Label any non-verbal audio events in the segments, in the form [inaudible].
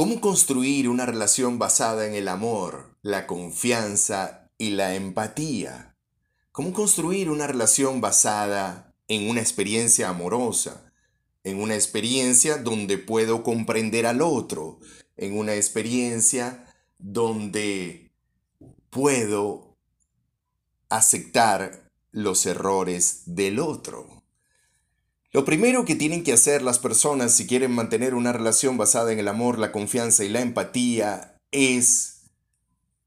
¿Cómo construir una relación basada en el amor, la confianza y la empatía? ¿Cómo construir una relación basada en una experiencia amorosa? En una experiencia donde puedo comprender al otro, en una experiencia donde puedo aceptar los errores del otro. Lo primero que tienen que hacer las personas si quieren mantener una relación basada en el amor, la confianza y la empatía es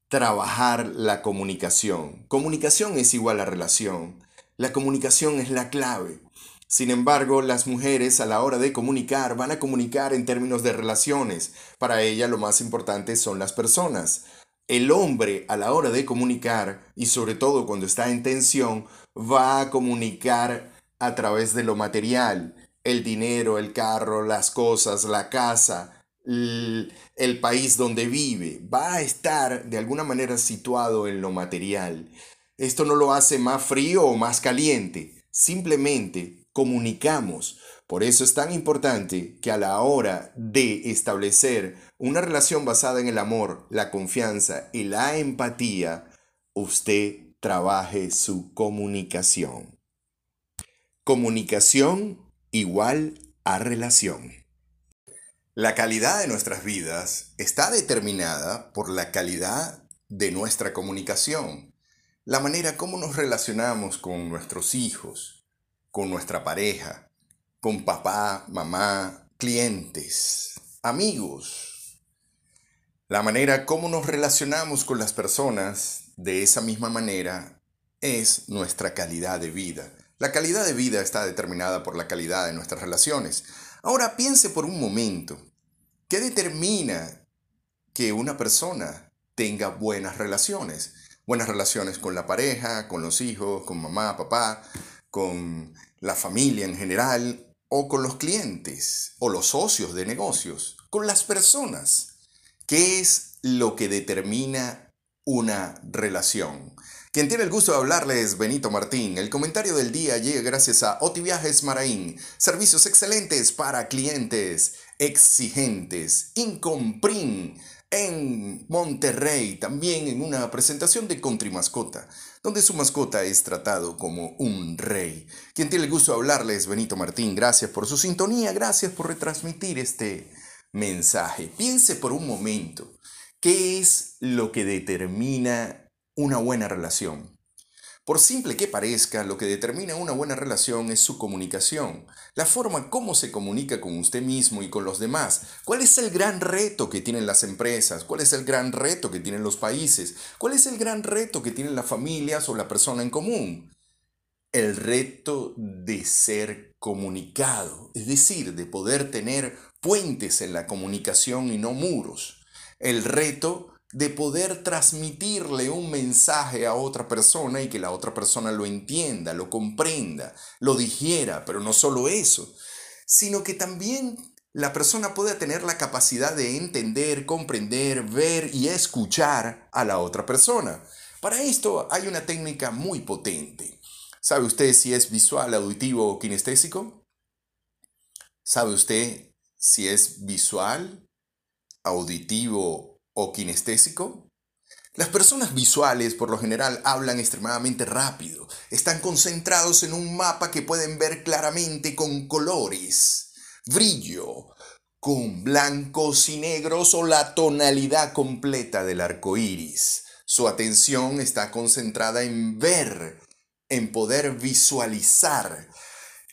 trabajar la comunicación. Comunicación es igual a relación. La comunicación es la clave. Sin embargo, las mujeres a la hora de comunicar van a comunicar en términos de relaciones. Para ella lo más importante son las personas. El hombre a la hora de comunicar, y sobre todo cuando está en tensión, va a comunicar a través de lo material, el dinero, el carro, las cosas, la casa, el, país donde vive, va a estar de alguna manera situado en lo material. Esto no lo hace más frío o más caliente, simplemente comunicamos. Por eso es tan importante que a la hora de establecer una relación basada en el amor, la confianza y la empatía, usted trabaje su comunicación. Comunicación igual a relación. La calidad de nuestras vidas está determinada por la calidad de nuestra comunicación, la manera como nos relacionamos con nuestros hijos, con nuestra pareja, con papá, mamá, clientes, amigos. La manera como nos relacionamos con las personas de esa misma manera es nuestra calidad de vida. La calidad de vida está determinada por la calidad de nuestras relaciones. Ahora piense por un momento, ¿qué determina que una persona tenga buenas relaciones? Buenas relaciones con la pareja, con los hijos, con mamá, papá, con la familia en general, o con los clientes, o los socios de negocios, con las personas. ¿Qué es lo que determina una relación? Quien tiene el gusto de hablarle es Benito Martín. El comentario del día llega gracias a Otiviajes Maraín. Servicios excelentes para clientes exigentes. Incomprin en Monterrey, también en una presentación de Country Mascota, donde su mascota es tratado como un rey. Quien tiene el gusto de hablarle es Benito Martín. Gracias por su sintonía, gracias por retransmitir este mensaje. Piense por un momento, ¿qué es lo que determina una buena relación. Por simple que parezca, lo que determina una buena relación es su comunicación, la forma como se comunica con usted mismo y con los demás. ¿Cuál es el gran reto que tienen las empresas? ¿Cuál es el gran reto que tienen los países? ¿Cuál es el gran reto que tienen las familias o la persona en común? El reto de ser comunicado, es decir, de poder tener puentes en la comunicación y no muros. El reto de poder transmitirle un mensaje a otra persona y que la otra persona lo entienda, lo comprenda, lo digiera, pero no solo eso, sino que también la persona pueda tener la capacidad de entender, comprender, ver y escuchar a la otra persona. Para esto hay una técnica muy potente. ¿Sabe usted si es visual, auditivo o kinestésico? ¿Sabe usted si es visual, auditivo o kinestésico? Las personas visuales por lo general hablan extremadamente rápido, están concentrados en un mapa que pueden ver claramente con colores, brillo, con blancos y negros o la tonalidad completa del arco iris. Su atención está concentrada en ver, en poder visualizar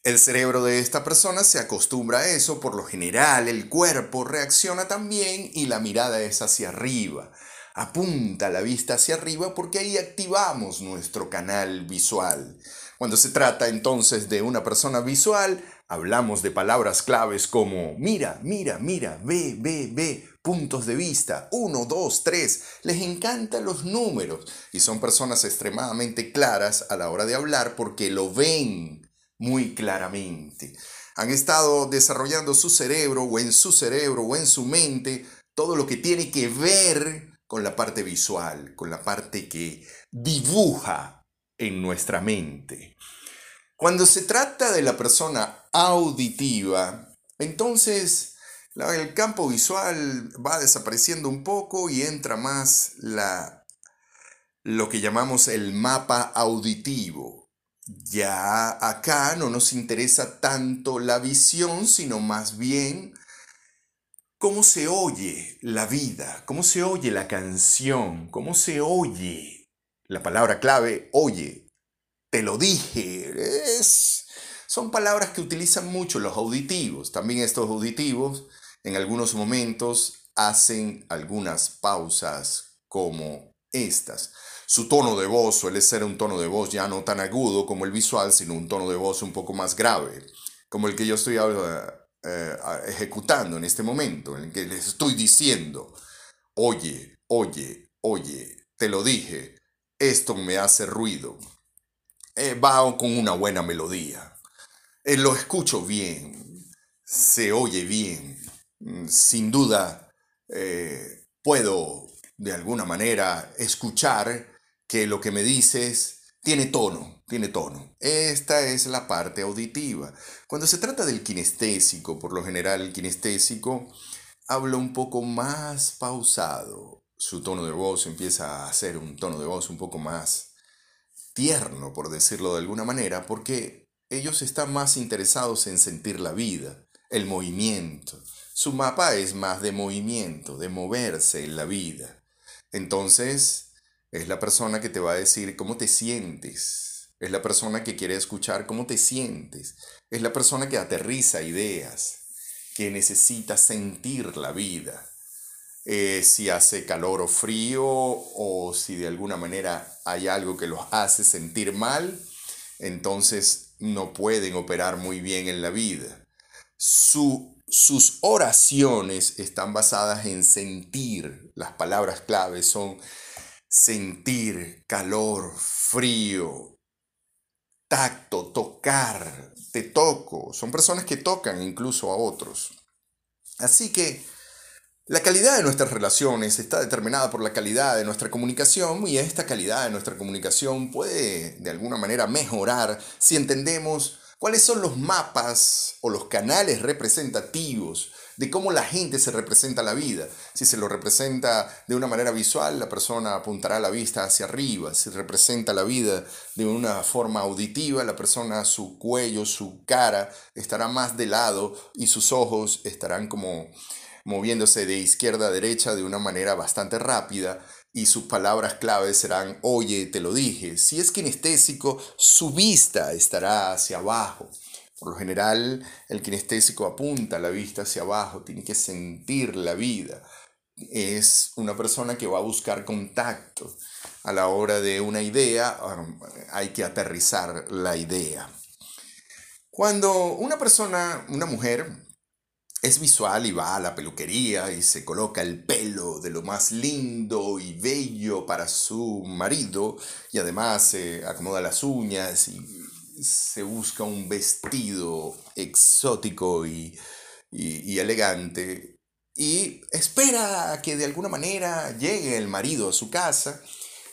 el cerebro de esta persona se acostumbra a eso, por lo general el cuerpo reacciona también y la mirada es hacia arriba. Apunta la vista hacia arriba porque ahí activamos nuestro canal visual. Cuando se trata entonces de una persona visual, hablamos de palabras claves como mira, mira, mira, ve, ve, ve, puntos de vista, uno, dos, tres. Les encantan los números y son personas extremadamente claras a la hora de hablar porque lo ven muy claramente. Han estado desarrollando su cerebro o en su cerebro o en su mente todo lo que tiene que ver con la parte visual, con la parte que dibuja en nuestra mente. Cuando se trata de la persona auditiva, entonces el campo visual va desapareciendo un poco y entra más la, lo que llamamos el mapa auditivo. Ya acá no nos interesa tanto la visión, sino más bien cómo se oye la vida, cómo se oye la canción, cómo se oye la palabra clave, oye, te lo dije, son palabras que utilizan mucho los auditivos. También estos auditivos en algunos momentos hacen algunas pausas como estas. Su tono de voz suele ser un tono de voz ya no tan agudo como el visual, sino un tono de voz un poco más grave, como el que yo estoy eh, ejecutando en este momento, en el que les estoy diciendo, oye, oye, oye, te lo dije, esto me hace ruido. Eh, va con una buena melodía. Eh, lo escucho bien, se oye bien, Mm, sin duda eh, puedo de alguna manera escuchar que lo que me dices tiene tono, tiene tono. Esta es la parte auditiva. Cuando se trata del kinestésico, por lo general el kinestésico habla un poco más pausado. Su tono de voz empieza a ser un tono de voz un poco más tierno, por decirlo de alguna manera, porque ellos están más interesados en sentir la vida, el movimiento, su mapa es más de movimiento, de moverse en la vida. Entonces, es la persona que te va a decir cómo te sientes. Es la persona que quiere escuchar cómo te sientes. Es la persona que aterriza ideas, que necesita sentir la vida. Eh, si hace calor o frío o si de alguna manera hay algo que los hace sentir mal, entonces no pueden operar muy bien en la vida. Su sus oraciones están basadas en sentir. Las palabras claves son sentir, calor, frío, tacto, tocar, te toco. Son personas que tocan incluso a otros. Así que la calidad de nuestras relaciones está determinada por la calidad de nuestra comunicación y esta calidad de nuestra comunicación puede de alguna manera mejorar si entendemos ¿Cuáles son los mapas o los canales representativos de cómo la gente se representa la vida? Si se lo representa de una manera visual, la persona apuntará la vista hacia arriba. Si representa la vida de una forma auditiva, la persona, su cuello, su cara estará más de lado y sus ojos estarán como moviéndose de izquierda a derecha de una manera bastante rápida y sus palabras claves serán, oye, te lo dije. Si es kinestésico, su vista estará hacia abajo. Por lo general, el kinestésico apunta la vista hacia abajo, tiene que sentir la vida. Es una persona que va a buscar contacto. A la hora de una idea, um, hay que aterrizar la idea. Cuando una persona, una mujer, es visual y va a la peluquería y se coloca el pelo de lo más lindo y bello para su marido y además se acomoda las uñas y se busca un vestido exótico y, y, elegante y espera a que de alguna manera llegue el marido a su casa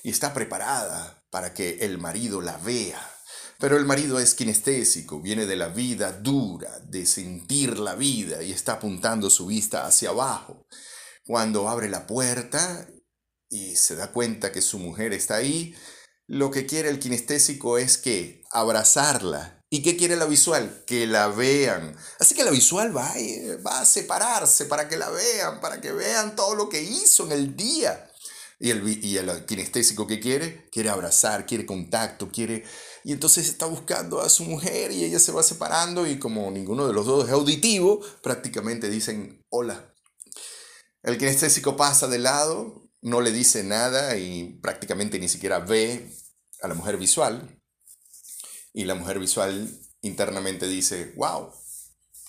y está preparada para que el marido la vea pero el marido es kinestésico, viene de la vida dura, de sentir la vida y está apuntando su vista hacia abajo. Cuando abre la puerta y se da cuenta que su mujer está ahí, lo que quiere el kinestésico es que abrazarla. ¿Y qué quiere la visual? Que la vean. Así que la visual va, va a separarse para que la vean, para que vean todo lo que hizo en el día. Y el, y el kinestésico que quiere, quiere abrazar, quiere contacto, quiere y entonces está buscando a su mujer y ella se va separando y como ninguno de los dos es auditivo, prácticamente dicen hola. El kinestésico pasa de lado, no le dice nada y prácticamente ni siquiera ve a la mujer visual. Y la mujer visual internamente dice, wow,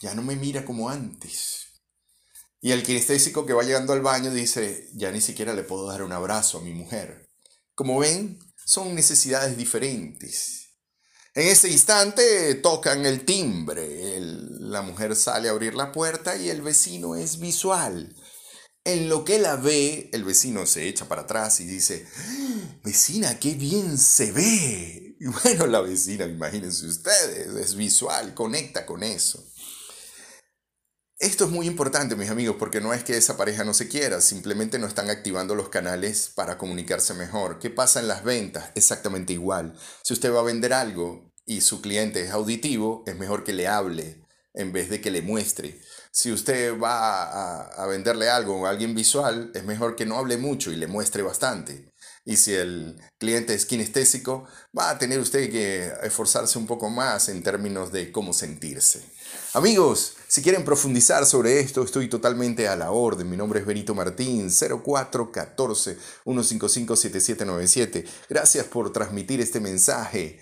ya no me mira como antes. Y el kinestésico que va llegando al baño dice, ya ni siquiera le puedo dar un abrazo a mi mujer. Como ven, son necesidades diferentes. En ese instante tocan el timbre, la mujer sale a abrir la puerta y el vecino es visual. En lo que la ve, el vecino se echa para atrás y dice, vecina, qué bien se ve. [laughs] Y bueno, la vecina, imagínense ustedes, es visual, conecta con eso. Esto es muy importante, mis amigos, porque no es que esa pareja no se quiera, simplemente no están activando los canales para comunicarse mejor. ¿Qué pasa en las ventas? Exactamente igual. Si usted va a vender algo y su cliente es auditivo, es mejor que le hable en vez de que le muestre. Si usted va a, venderle algo a alguien visual, es mejor que no hable mucho y le muestre bastante. Y si el cliente es kinestésico, va a tener usted que esforzarse un poco más en términos de cómo sentirse. Amigos, si quieren profundizar sobre esto, estoy totalmente a la orden. Mi nombre es Benito Martín, 0414-155-7797. Gracias por transmitir este mensaje.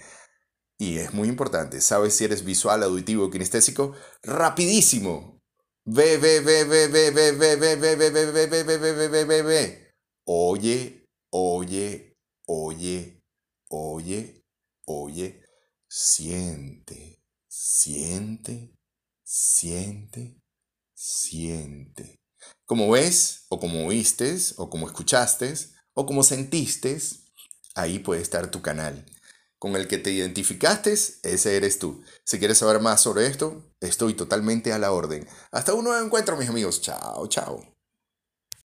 Y es muy importante, ¿sabes si eres visual, auditivo kinestésico? Rapidísimo. Ve, ve, ve, ve, ve, ve, ve, ve, ve, ve, ve, ve, ve, ve, ve, ve, ve, ve. Oye oye, oye, oye, oye, siente, siente, siente, siente. Como ves, o como oíste, o como escuchaste, o como sentiste, ahí puede estar tu canal. Con el que te identificaste, ese eres tú. Si quieres saber más sobre esto, estoy totalmente a la orden. Hasta un nuevo encuentro, mis amigos. Chao, chao.